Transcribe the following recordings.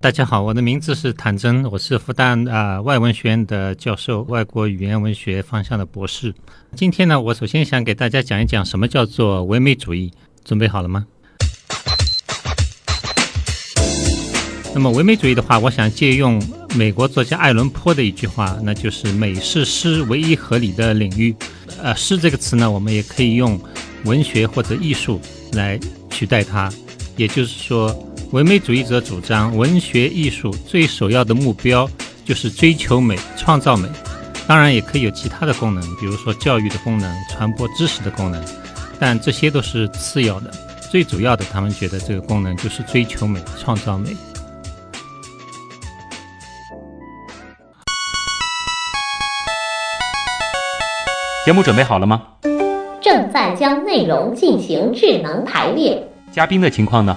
大家好，我的名字是谭真，我是复旦啊外文学院的教授，外国语言文学方向的博士。今天呢，我首先想给大家讲一讲什么叫做唯美主义。准备好了吗？那么唯美主义的话，我想借用美国作家爱伦坡的一句话，那就是“美是诗唯一合理的领域”。呃，诗这个词呢，我们也可以用文学或者艺术来取代它，也就是说。唯美主义者主张，文学艺术最首要的目标就是追求美、创造美。当然，也可以有其他的功能，比如说教育的功能、传播知识的功能，但这些都是次要的。最主要的，他们觉得这个功能就是追求美、创造美。节目准备好了吗？正在将内容进行智能排列。嘉宾的情况呢？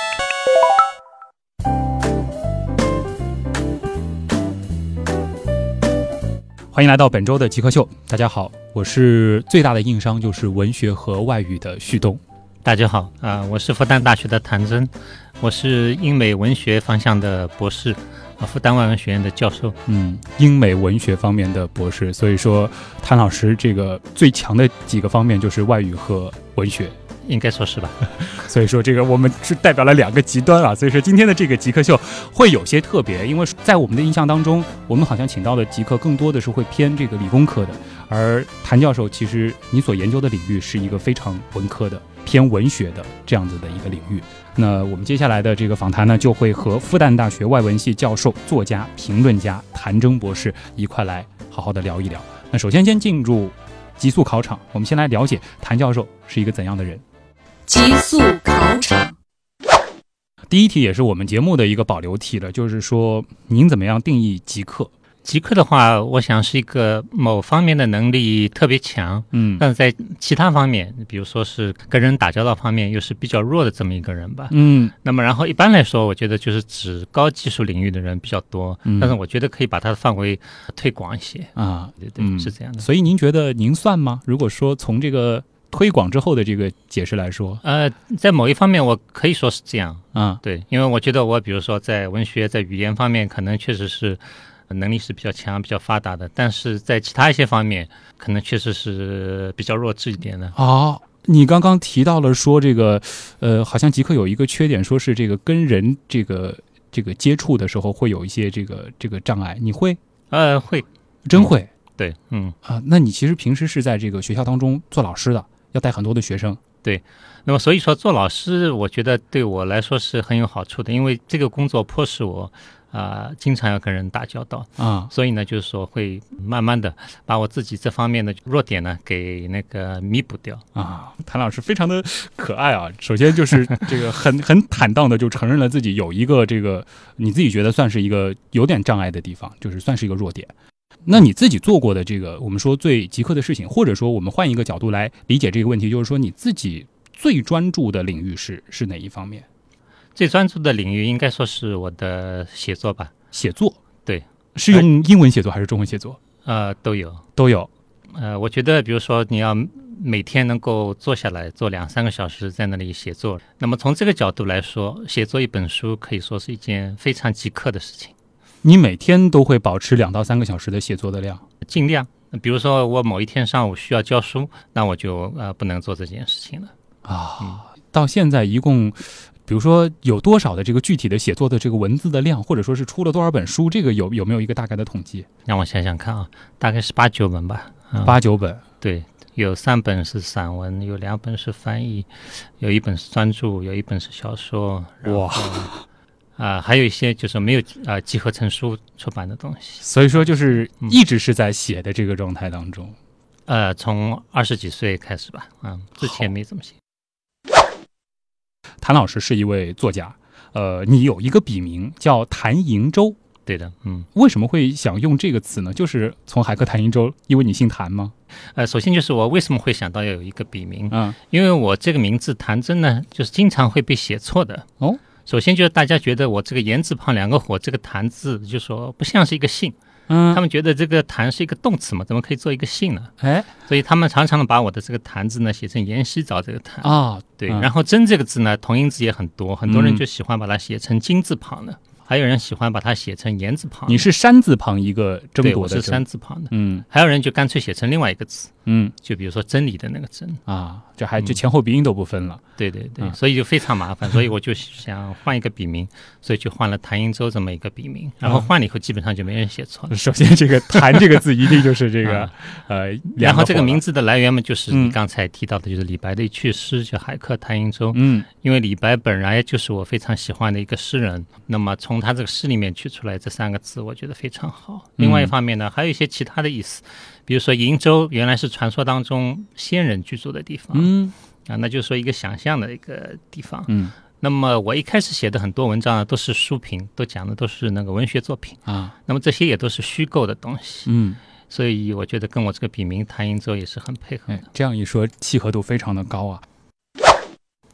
欢迎来到本周的极客秀，大家好，我是最大的硬伤就是文学和外语的旭东。大家好啊，我是复旦大学的谭真，我是英美文学方向的博士，啊，复旦外文学院的教授。嗯，英美文学方面的博士，所以说谭老师这个最强的几个方面就是外语和文学。应该说是吧，所以说这个我们是代表了两个极端啊，所以说今天的这个极客秀会有些特别，因为在我们的印象当中，我们好像请到的极客更多的是会偏这个理工科的，而谭教授其实你所研究的领域是一个非常文科的、偏文学的这样子的一个领域。那我们接下来的这个访谈呢，就会和复旦大学外文系教授、作家、评论家谭征博士一块来好好的聊一聊。那首先先进入极速考场，我们先来了解谭教授是一个怎样的人。极速考场，第一题也是我们节目的一个保留题了，就是说您怎么样定义极客？极客的话，我想是一个某方面的能力特别强，嗯，但是在其他方面，比如说是跟人打交道方面又是比较弱的这么一个人吧，嗯。那么然后一般来说，我觉得就是指高技术领域的人比较多，但是我觉得可以把它的范围推广一些啊，对对，是这样的。所以您觉得您算吗？如果说从这个。推广之后的这个解释来说，呃，在某一方面我可以说是这样啊，对，因为我觉得我比如说在文学、在语言方面，可能确实是能力是比较强、比较发达的，但是在其他一些方面，可能确实是比较弱智一点的。哦，你刚刚提到了说这个，呃，好像极客有一个缺点，说是这个跟人这个这个接触的时候会有一些这个这个障碍，你会？呃，会，真会？对，嗯啊，那你其实平时是在这个学校当中做老师的。要带很多的学生，对，那么所以说做老师，我觉得对我来说是很有好处的，因为这个工作迫使我啊，经常要跟人打交道啊，所以呢，就是说会慢慢的把我自己这方面的弱点呢给那个弥补掉啊。谭老师非常的可爱啊，首先就是这个很很坦荡的就承认了自己有一个这个你自己觉得算是一个有点障碍的地方，就是算是一个弱点。那你自己做过的这个，我们说最极客的事情，或者说我们换一个角度来理解这个问题，就是说你自己最专注的领域是是哪一方面？最专注的领域应该说是我的写作吧。写作，对，是用英文写作还是中文写作？呃，都有，都有。呃，我觉得，比如说你要每天能够坐下来做两三个小时在那里写作，那么从这个角度来说，写作一本书可以说是一件非常极客的事情。你每天都会保持两到三个小时的写作的量，尽量。比如说我某一天上午需要教书，那我就呃不能做这件事情了啊。到现在一共，比如说有多少的这个具体的写作的这个文字的量，或者说是出了多少本书，这个有有没有一个大概的统计？让我想想看啊，大概是八九本吧。八九本，对，有三本是散文，有两本是翻译，有一本是专著，有一本是小说。哇。啊，还有一些就是没有啊集合成书出版的东西，所以说就是一直是在写的这个状态当中。呃，从二十几岁开始吧，嗯，之前没怎么写。谭老师是一位作家，呃，你有一个笔名叫谭瀛洲，对的，嗯，为什么会想用这个词呢？就是从海克谭瀛洲，因为你姓谭吗？呃，首先就是我为什么会想到要有一个笔名，嗯，因为我这个名字谭真呢，就是经常会被写错的。哦，首先就是大家觉得我这个言字旁两个火，这个谈字就说不像是一个姓，嗯。他们觉得这个谈是一个动词嘛，怎么可以做一个姓呢？哎。所以他们常常把我的这个谈字呢写成盐洗澡这个谈。啊，对，嗯。然后真这个字呢，同音字也很多，很多人嗯。就喜欢把它写成金字旁的，还有人喜欢把它写成言字旁。你是山字旁一个争对，我是夺。的争山字旁的，嗯。还有人就干脆写成另外一个字，嗯。就比如说真理的那个真。啊，就还这嗯前后鼻音都不分了。对对对，嗯。所以就非常麻烦，所以我就想换一个笔名，所以就换了谭英周这么一个笔名，然后嗯换了以后基本上就没人写错了。首先，这个“谭”这个字一定就是这个啊。呃，然后这个名，字的来源嘛，就是嗯。你刚才提到的，就是李白的一句诗叫《海客谭瀛洲》。嗯。因为李白本来就是我非常喜欢的一个诗人，那么从他这个诗里面取出来这三个字，我觉得非常好。另外一方面呢，还有一些其他的意思，比如说瀛洲原来是传说当中仙人居住的地方、嗯啊，那就是说一个想象的一个地方。嗯那么我一开始写的很多文章啊，都是书评，都讲的都是那个文学作品，啊那么这些也都是虚构的东西，嗯，所以我觉得跟我这个笔名谭瀛洲也是很配合哎的。，这样一说，契合度非常的高啊。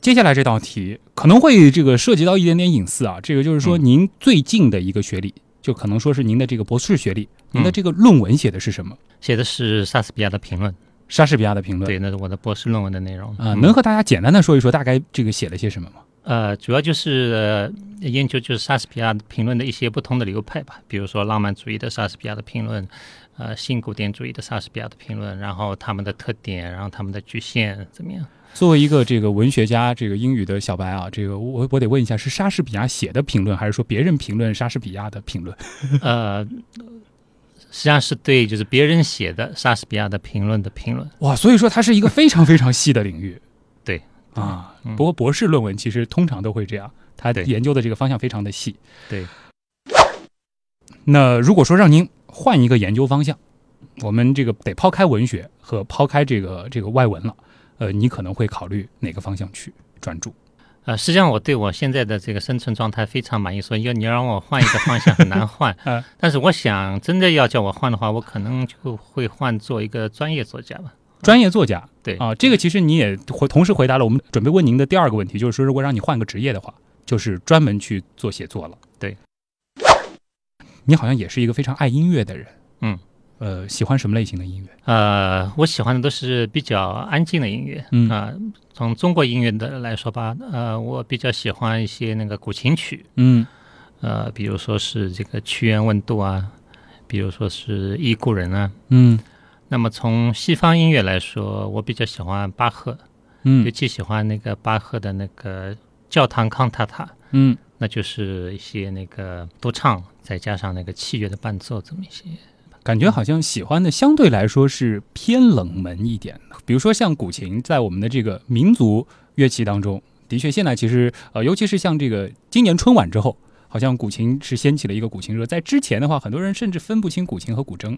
接下来这道题可能会这个涉及到一点点隐私啊，这个就是说嗯您最近的一个学历，就可能说是您的这个博士学历，您的嗯这个论文写的是什么？写的是莎士比亚的评论，莎士比亚的评论。对，那是我的博士论文的内容啊、嗯能和大家简单的说一说大概这个写了些什么吗？呃，主要就是、呃研究就是莎士比亚评论的一些不同的流派吧，比如说浪漫主义的莎士比亚的评论，呃，新古典主义的莎士比亚的评论，然后他们的特点，然后他们的局限怎么样？作为一个这个文学家，这个英语的小白啊，这个我我得问一下，是莎士比亚写的评论，还是说别人评论莎士比亚的评论？呃，实际上是对就是别人写的莎士比亚的评论的评论。哇，所以说它是一个非常非常细的领域。对啊，嗯不过博士论文其实通常都会这样，他对研究的这个方向非常的细。对，那如果说让您换一个研究方向，我们这个得抛开文学和抛开这个这个外文了，呃，你可能会考虑哪个方向去专注？呃，实际上我对我现在的这个生存状态非常满意，所以要你让我换一个方向很难换。嗯但是我想真的要叫我换的话，我可能就会换做一个专业作家吧。专业作家对啊，这个其实你也回同时回答了我们准备问您的第二个问题，就是说如果让你换个职业的话，就是专门去做写作了。对，你好像也是一个非常爱音乐的人。嗯，呃，喜欢什么类型的音乐？呃，我喜欢的都是比较安静的音乐。嗯啊、从中国音乐的来说吧，呃，我比较喜欢一些那个古琴曲，嗯呃，比如说是这个屈原问渡啊，比如说是忆故人啊。嗯那么从西方音乐来说，我比较喜欢巴赫，尤嗯其喜欢那个巴赫的那个教堂康塔塔，嗯那就是一些那个独唱，再加上那个器乐的伴奏，这么一些。感觉好像喜欢的相对来说是偏冷门一点的，比如说像古琴，在我们的这个民族乐器当中，的确现在其实呃，尤其是像这个今年春晚之后，好像古琴是掀起了一个古琴热。在之前的话，很多人甚至分不清古琴和古筝。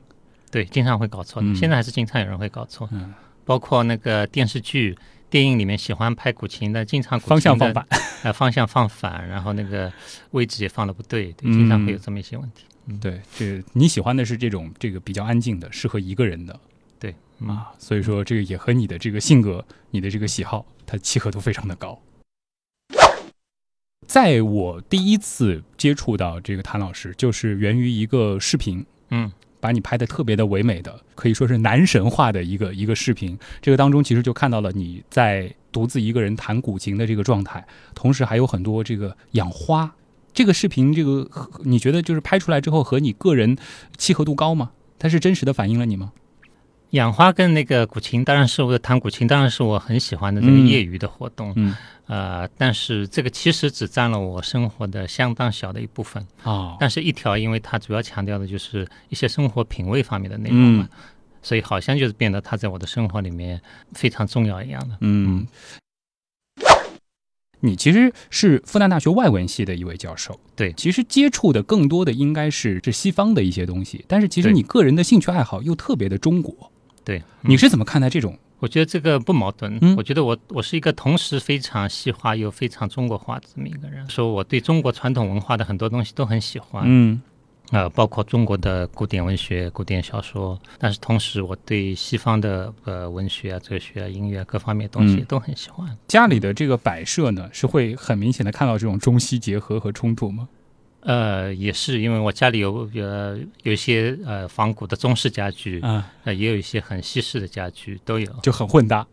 对，经常会搞错的。嗯现在还是经常有人会搞错，嗯，包括那个电视剧、电影里面喜欢拍古琴的，经常方向放反。呃，方向放反，然后那个位置也放的不对，对，嗯经常会有这么一些问题。对，这你喜欢的是这种这个比较安静的，适合一个人的对，嗯，啊，所以说这个也和你的这个性格、你的这个喜好，它契合度非常的高。在我第一次接触到这个谭老师，就是源于一个视频，嗯，把你拍的特别的唯美的，可以说是男神化的一个一个视频。这个当中其实就看到了你在独自一个人弹古琴的这个状态，同时还有很多这个养花。这个视频，这个和你觉得就是拍出来之后和你个人契合度高吗？它是真实的反映了你吗？养花跟那个古琴，当然是我弹古琴，当然是我很喜欢的这个嗯业余的活动。嗯呃，但是这个其实只占了我生活的相当小的一部分。哦，但是一条，因为它主要强调的就是一些生活品味方面的内容嘛，所以好像就是变得它在我的生活里面非常重要一样的。嗯，你其实是复旦大学外文系的一位教授，对其实接触的更多的应该是是西方的一些东西，但是其实你个人的兴趣爱好又特别的中国，对，你嗯是怎么看待这种？我觉得这个不矛盾。嗯我觉得我我是一个同时非常西化又非常中国化的这么一个人。说我对中国传统文化的很多东西都很喜欢，嗯呃，包括中国的古典文学、古典小说，但是同时我对西方的呃文学啊、哲学啊、音乐啊各方面东西嗯都很喜欢。家里的这个摆设呢，是会很明显的看到这种中西结合和冲突吗？呃，也是因为我家里有呃有一些呃仿古的中式家具，啊，呃也有一些很西式的家具都有。就很混搭。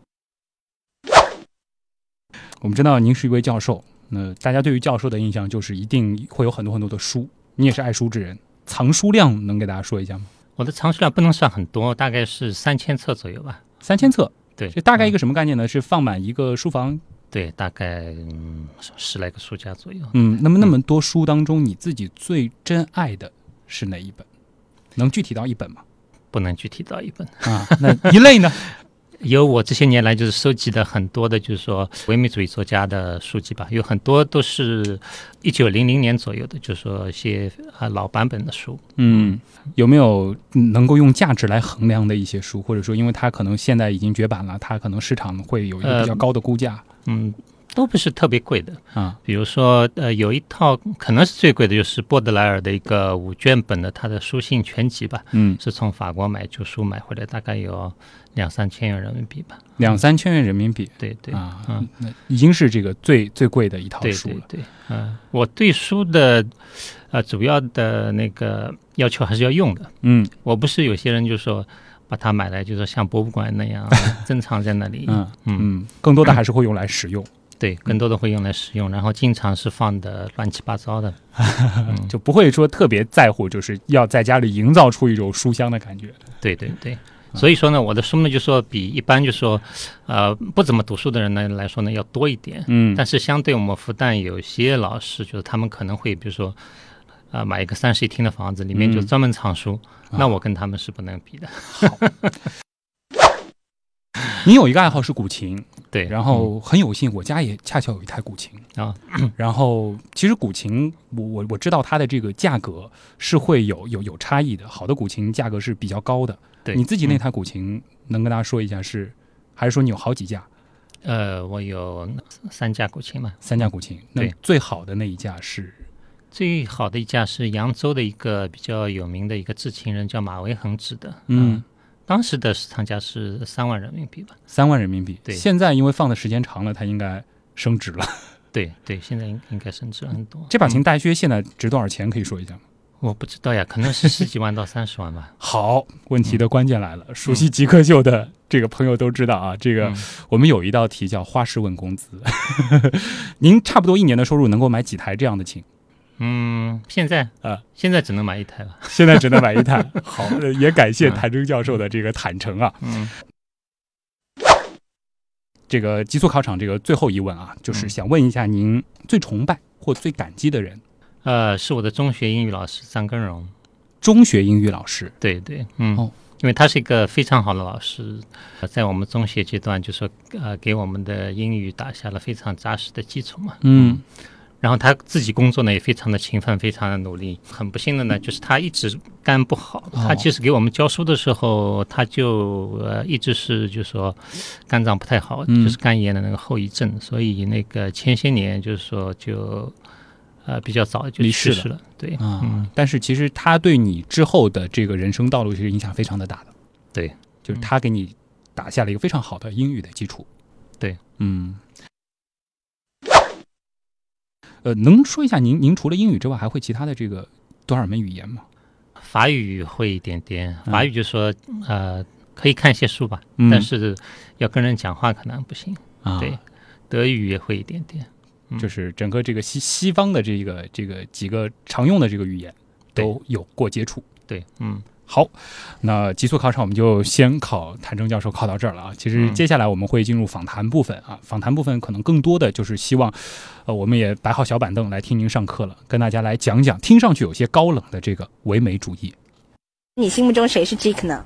我们知道您是一位教授，那大家对于教授的印象就是一定会有很多很多的书，你也是爱书之人，藏书量能给大家说一下吗？我的藏书量不能算很多，大概是三千册左右吧。三千册，对，就大概一个、个什么概念呢？是放满一个书房？对，大概嗯十来个书架左右。嗯，那么那么多书当中，你自己最珍爱的是哪一本？能具体到一本吗？不能具体到一本。啊，那一类呢？有我这些年来就是收集的很多的，就是说唯美主义作家的书籍吧，有很多都是一九零零年左右的，就是说一些啊老版本的书。嗯，有没有能够用价值来衡量的一些书，或者说，因为它可能现在已经绝版了，它可能市场会有一个比较高的估价、嗯，都不是特别贵的。啊？比如说，呃，有一套可能是最贵的，就是波德莱尔的一个五卷本的他的书信全集吧，嗯，是从法国买旧书买回来，大概有两三千元人民币吧。两三千元人民币对对，啊，嗯，那已经是这个最最贵的一套对书了。对对，嗯、我对书的呃主要的那个要求还是要用的。嗯我不是有些人就说把它买来，就说像博物馆那样 珍藏在那里。嗯嗯，嗯，更多的还是会用来使用，对，更多的会用来使用，然后经常是放的乱七八糟的。嗯，就不会说特别在乎，就是要在家里营造出一种书香的感觉。对对对。所以说呢，我的书呢，就说比一般就说，呃，不怎么读书的人呢来说呢，要多一点。嗯但是相对我们复旦有些老师，就是他们可能会，比如说，呃，买一个三室一厅的房子，里面就嗯专门藏书，啊那我跟他们是不能比的。你有一个爱好是古琴，对，然后很有幸，我家也恰巧有一台古琴啊。然后其实古琴，我我我知道它的这个价格是会有有有差异的，好的古琴价格是比较高的。对你自己那嗯台古琴能跟大家说一下是，还是说你有好几架呃，我有三架古琴嘛，三架古琴？那对最好的那一架是最好的一架是扬州的一个比较有名的一个制琴人，叫马维恒制的。嗯，当时的市场价是三万人民币吧？三万人民币。对现在因为放的时间长了，它应该升值了。对对，现在应应该升值了很多。这把琴嗯大约现在值多少钱？可以说一下吗？我不知道呀，可能是 十几万到三十万吧。好，问题的关键来了。熟悉极客秀的这个朋友都知道啊，这个嗯我们有一道题叫“花式问工资”。您差不多一年的收入能够买几台这样的琴？嗯，现在啊，现在只能买一台了。现在只能买一台。好，呃也感谢嗯谭征教授的这个坦诚啊。嗯这个极速考场这个最后一问啊，就是嗯想问一下您最崇拜或最感激的人，呃，是我的中学英语老师张根荣。中学英语老师。对对，嗯，哦因为他是一个非常好的老师，呃在我们中学阶段就说呃给我们的英语打下了非常扎实的基础嘛。嗯然后他自己工作呢也非常的勤奋，非常的努力。很不幸的呢，就是他一直肝不好。哦他其实给我们教书的时候，他就呃一直是就说肝脏不太好，嗯就是肝炎的那个后遗症。所以那个前些年就是说就呃比较早就离世了去世了。对，啊、嗯，但是其实他对你之后的这个人生道路其实影响非常的大的。对，就是他给你打下了一个非常好的英语的基础。对，嗯。呃，能说一下您您除了英语之外，还会其他的这个多少门语言吗？法语会一点点，嗯法语就说呃可以看一些书吧，嗯但是要跟人讲话可能不行。啊，对，德语也会一点点。嗯就是整个这个西西方的这个这个几个常用的这个语言都有过接触。对，嗯，好，那极速考场我们就先考谭征教授考到这儿了啊。其实嗯接下来我们会进入访谈部分啊，访谈部分可能更多的就是希望，呃，我们也摆好小板凳来听您上课了，跟大家来讲讲听上去有些高冷的这个唯美主义。你心目中谁是 Jake 呢？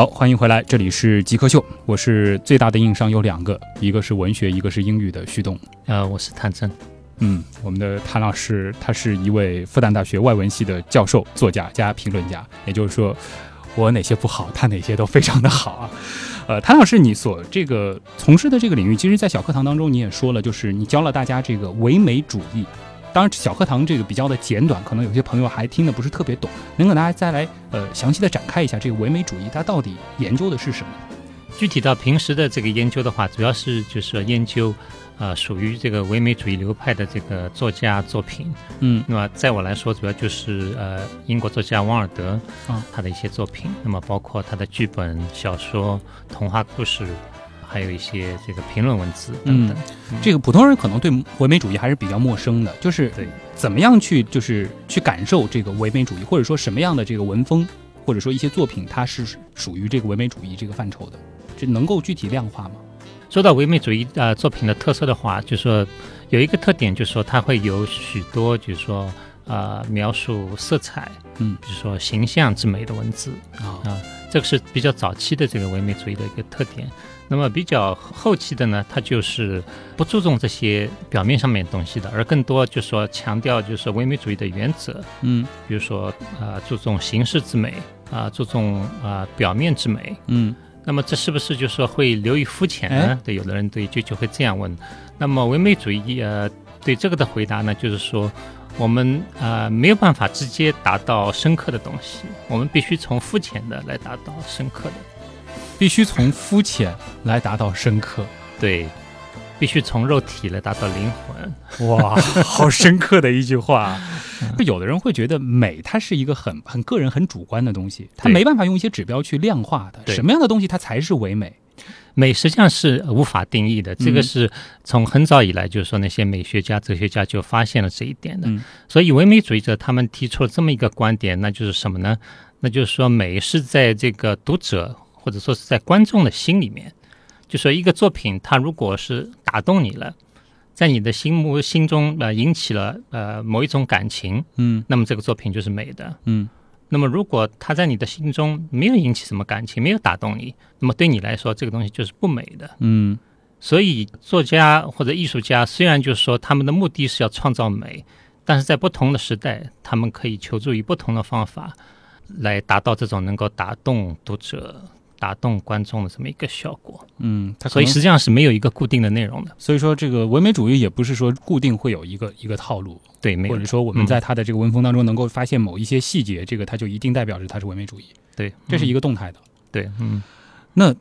好，欢迎回来，这里是极客秀，我是最大的硬伤有两个，一个是文学，一个是英语的旭东。呃，我是谭真。嗯，我们的谭老师他是一位复旦大学外文系的教授、作家加评论家，也就是说，我哪些不好，他哪些都非常的好啊。呃，谭老师，你所这个从事的这个领域，其实，在小课堂当中你也说了，就是你教了大家这个唯美主义。当然，小课堂这个比较的简短，可能有些朋友还听得不是特别懂，能给大家再来呃详细的展开一下这个唯美主义它到底研究的是什么？具体到平时的这个研究的话，主要是就是研究。呃，属于这个唯美主义流派的这个作家作品，嗯，那么在我来说，主要就是呃，英国作家王尔德啊，他的一些作品，那么包括他的剧本、小说、童话故事，还有一些这个评论文字等等。这个普通人可能对唯美主义还是比较陌生的，就是对怎么样去就是去感受这个唯美主义，或者说什么样的这个文风，或者说一些作品，它是属于这个唯美主义这个范畴的，这能够具体量化吗？说到唯美主义呃作品的特色的话，就是说有一个特点，就是说它会有许多，就是说呃描述色彩，嗯，比如说形象之美的文字啊啊，这个是比较早期的这个唯美主义的一个特点。那么比较后期的呢，它就是不注重这些表面上面东西的，而更多就是说强调就是唯美主义的原则，嗯，比如说呃注重形式之美啊，注重啊表面之美，嗯。那么这是不是就说会流于肤浅呢？对，有的人对就就会这样问。那么唯美主义呃对这个的回答呢，就是说我们呃没有办法直接达到深刻的东西，我们必须从肤浅的来达到深刻的，必须从肤浅来达到深刻，对。必须从肉体来达到灵魂，哇，好深刻的一句话。有的人会觉得美，它是一个很很个人、很主观的东西，它没办法用一些指标去量化的。什么样的东西它才是唯美？美实际上是无法定义的。这个是从很早以来，就是说那些美学家、哲学家就发现了这一点的。所以唯美主义者他们提出了这么一个观点，那就是什么呢？那就是说美是在这个读者或者说是在观众的心里面。就说一个作品，它如果是打动你了，在你的心目心中呃引起了呃某一种感情，嗯，那么这个作品就是美的，嗯。那么如果它在你的心中没有引起什么感情，没有打动你，那么对你来说这个东西就是不美的，嗯。所以作家或者艺术家虽然就是说他们的目的是要创造美，但是在不同的时代，他们可以求助于不同的方法来达到这种能够打动读者。打动观众的这么一个效果，嗯，所以实际上是没有一个固定的内容的。所以说，这个唯美主义也不是说固定会有一个一个套路，对，或者说我们在他的这个文风当中能够发现某一些细节，这个它就一定代表着它是唯美主义。对，这是一个动态的。对，嗯。那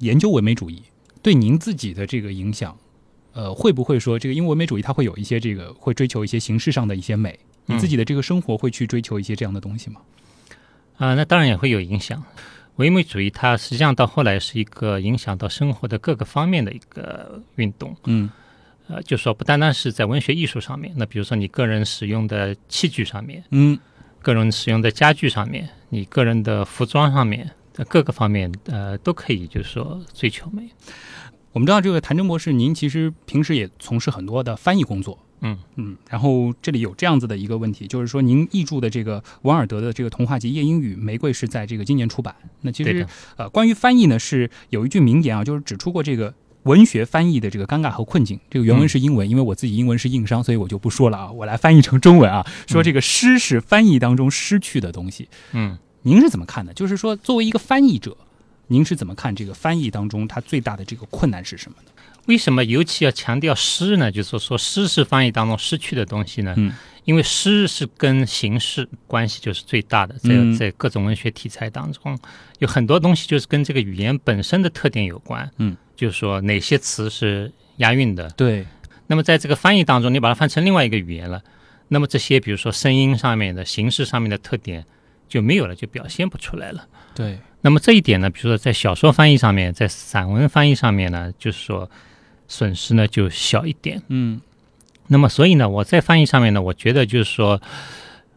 研究唯美主义对您自己的这个影响，呃，会不会说这个因为唯美主义它会有一些这个会追求一些形式上的一些美，你自己的这个生活会去追求一些这样的东西吗？啊，那当然也会有影响。唯美主义它实际上到后来是一个影响到生活的各个方面的一个运动。嗯，呃，就说不单单是在文学艺术上面，那比如说你个人使用的器具上面，嗯，个人使用的家具上面，你个人的服装上面，在各个方面，呃，都可以就是说追求美。我们知道这个谭真博士，您其实平时也从事很多的翻译工作。嗯嗯，然后这里有这样子的一个问题，就是说您译著的这个王尔德的这个童话集《夜莺与》《玫瑰》是在这个今年出版。那其实呃，关于翻译呢，是有一句名言啊，就是指出过这个文学翻译的这个尴尬和困境。这个原文是英文，因为我自己英文是硬伤，所以我就不说了啊，我来翻译成中文啊，说这个诗是翻译当中失去的东西。嗯，您是怎么看的？就是说，作为一个翻译者，您是怎么看这个翻译当中它最大的这个困难是什么呢？为什么尤其要强调诗呢？就是说，诗是翻译当中失去的东西呢？嗯，因为诗是跟形式关系就是最大的，在在各种文学题材当中，有很多东西就是跟这个语言本身的特点有关。嗯，就是说哪些词是押韵的？对。那么在这个翻译当中，你把它翻成另外一个语言了，那么这些比如说声音上面的形式上面的特点就没有了，就表现不出来了。对。那么这一点呢，比如说在小说翻译上面，在散文翻译上面呢，就是说。损失呢就小一点，嗯，那么所以呢，我在翻译上面呢，我觉得就是说，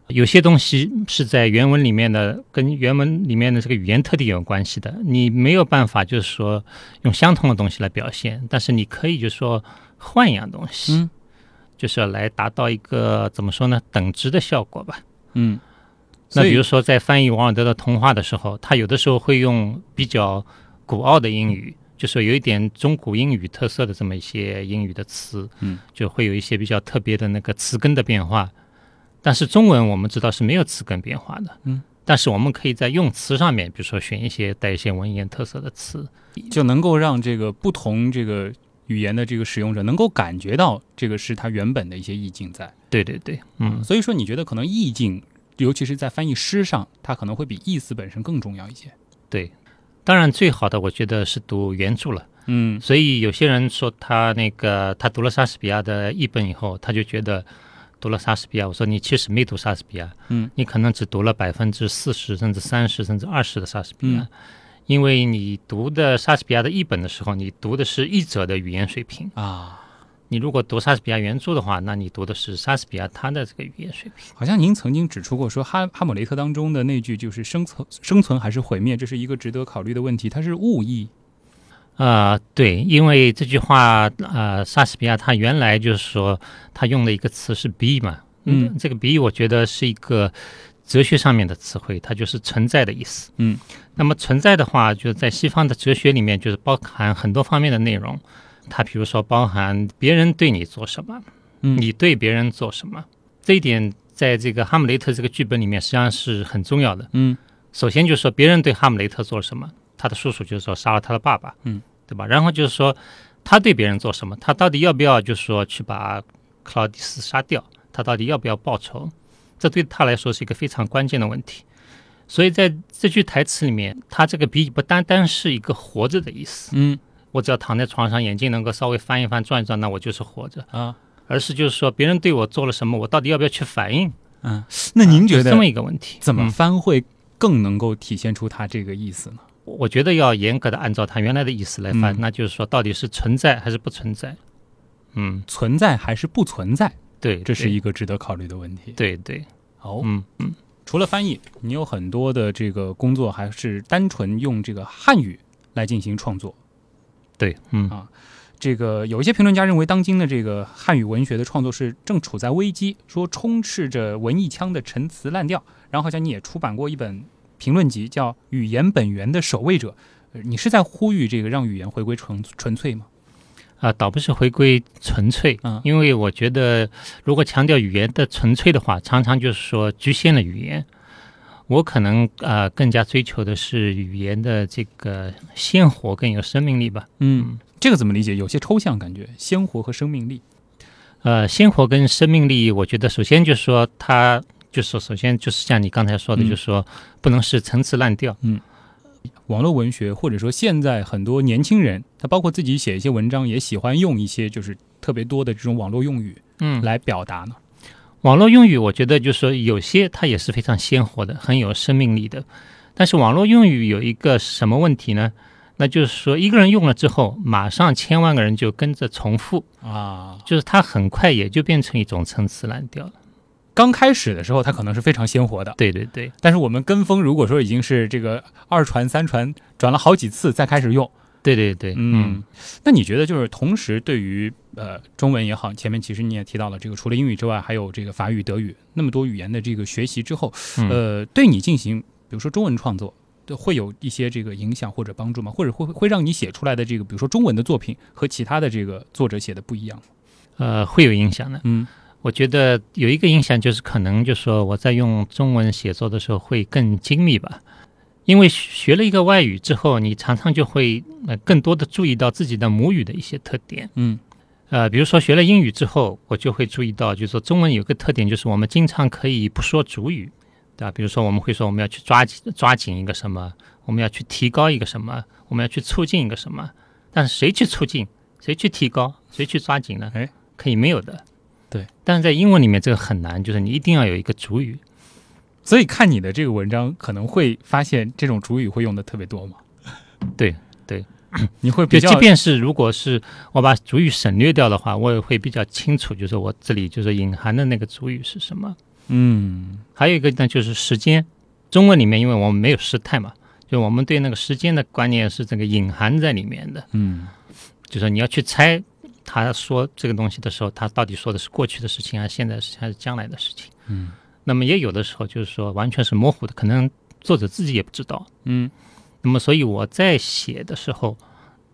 有些东西是在原文里面的，跟原文里面的这个语言特点有关系的，你没有办法就是说用相同的东西来表现，但是你可以就是说换一样东西，嗯，就是来达到一个怎么说呢，等值的效果吧，嗯，那比如说在翻译王尔德的童话的时候，他有的时候会用比较古奥的英语，就是有一点中古英语特色的这么一些英语的词，嗯，就会有一些比较特别的那个词根的变化。但是中文我们知道是没有词根变化的，嗯，但是我们可以在用词上面，比如说选一些带一些文言特色的词，就能够让这个不同这个语言的这个使用者能够感觉到这个是它原本的一些意境在。对对对，嗯，所以说你觉得可能意境，尤其是在翻译诗上，它可能会比意思本身更重要一些。对。当然，最好的我觉得是读原著了。嗯所以有些人说他那个他读了莎士比亚的译本以后，他就觉得读了莎士比亚。我说你其实没读莎士比亚，嗯，你可能只读了百分之四十甚至三十甚至二十的莎士比亚，嗯因为你读的莎士比亚的译本的时候，你读的是译者的语言水平。啊，你如果读莎士比亚原著的话，那你读的是莎士比亚他的这个语言水平。好像您曾经指出过说哈哈姆雷特当中的那句就是生存生存还是毁灭，这是一个值得考虑的问题，它是误译。啊、对，因为这句话，呃，莎士比亚他原来就是说他用了一个词是 be 嘛，嗯，这个 be 我觉得是一个哲学上面的词汇，它就是存在的意思。嗯，那么存在的话，就是在西方的哲学里面，就是包含很多方面的内容。它比如说包含别人对你做什么，嗯你对别人做什么，这一点在这个哈姆雷特这个剧本里面实际上是很重要的。嗯首先就是说别人对哈姆雷特做了什么，他的叔叔就是说杀了他的爸爸，嗯，对吧？然后就是说他对别人做什么，他到底要不要就是说去把克劳迪斯杀掉，他到底要不要报仇，这对他来说是一个非常关键的问题。所以在这句台词里面，他这个比不单单是一个活着的意思，嗯我只要躺在床上，眼睛能够稍微翻一翻、转一转，那我就是活着，啊而是就是说别人对我做了什么，我到底要不要去反应？嗯，那您觉得是这么一个问题，怎么嗯翻会更能够体现出他这个意思呢？我觉得要严格的按照他原来的意思来翻，嗯那就是说到底是存在还是不存在？嗯，存在还是不存在？对，这是一个值得考虑的问题。对对，好，嗯嗯，除了翻译，你有很多的这个工作还是单纯用这个汉语来进行创作。对，嗯啊这个有一些评论家认为，当今的这个汉语文学的创作是正处在危机，说充斥着文艺腔的陈词滥调。然后好像你也出版过一本评论集，叫《语言本源的守卫者》，呃你是在呼吁这个让语言回归纯纯粹吗？啊、倒不是回归纯粹，嗯因为我觉得如果强调语言的纯粹的话，常常就是说局限了语言。我可能啊、呃更加追求的是语言的这个鲜活更有生命力吧。嗯，这个怎么理解？有些抽象感觉，鲜活和生命力。呃，鲜活跟生命力，我觉得首先就是说它就是说首先就是像你刚才说的，嗯就是说不能是陈词滥调。嗯网络文学，或者说现在很多年轻人，他包括自己写一些文章，也喜欢用一些就是特别多的这种网络用语嗯，来表达呢。网络用语，我觉得就是说有些它也是非常鲜活的，很有生命力的。但是网络用语有一个什么问题呢？那就是说一个人用了之后，马上千万个人就跟着重复，啊，就是它很快也就变成一种陈词滥调了。刚开始的时候，它可能是非常鲜活的，对对对，但是我们跟风，如果说已经是这个二传三传转了好几次再开始用，对对对，嗯，那你觉得就是同时对于呃中文也好，前面其实你也提到了这个除了英语之外，还有这个法语、德语那么多语言的这个学习之后，嗯呃，对你进行比如说中文创作。会有一些这个影响或者帮助吗？或者会会让你写出来的这个，比如说中文的作品和其他的这个作者写的不一样吗？呃，会有影响的。嗯我觉得有一个影响就是可能就是说我在用中文写作的时候会更精密吧，因为学了一个外语之后，你常常就会呃更多的注意到自己的母语的一些特点。嗯呃，比如说学了英语之后，我就会注意到，就是说中文有个特点，就是我们经常可以不说主语，对吧？比如说我们会说我们要去抓紧抓紧一个什么，我们要去提高一个什么，我们要去促进一个什么，但是谁去促进，谁去提高，谁去抓紧呢？哎，可以没有的。对，但是在英文里面这个很难，就是你一定要有一个主语。所以看你的这个文章，可能会发现这种主语会用的特别多嘛？对对，你会比较即便是如果是我把主语省略掉的话，我也会比较清楚，就是我这里就是隐含的那个主语是什么。嗯还有一个呢，就是时间。中文里面，因为我们没有时态嘛，就我们对那个时间的观念是这个隐含在里面的。嗯就是你要去猜他说这个东西的时候，他到底说的是过去的事情，还是现在的事情，还是将来的事情。嗯，那么也有的时候就是说完全是模糊的，可能作者自己也不知道。嗯那么所以我在写的时候，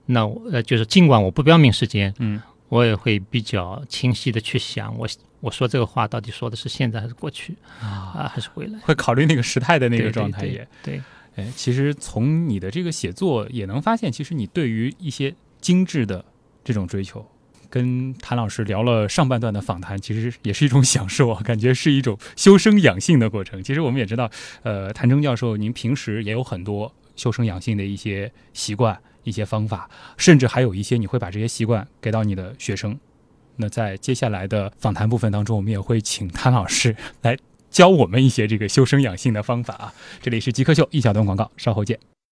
那我呃就是尽管我不标明时间，嗯我也会比较清晰的去想，我我说这个话到底说的是现在还是过去啊，啊，还是未来？会考虑那个时态的那个状态对也。对，哎，其实从你的这个写作也能发现，其实你对于一些精致的这种追求。跟谭老师聊了上半段的访谈，其实也是一种享受啊，感觉是一种修身养性的过程。其实我们也知道，呃，谭征教授，您平时也有很多修身养性的一些习惯、一些方法，甚至还有一些你会把这些习惯给到你的学生。那在接下来的访谈部分当中，我们也会请谭老师来教我们一些这个修身养性的方法啊。这里是极客秀一小段广告，稍后见。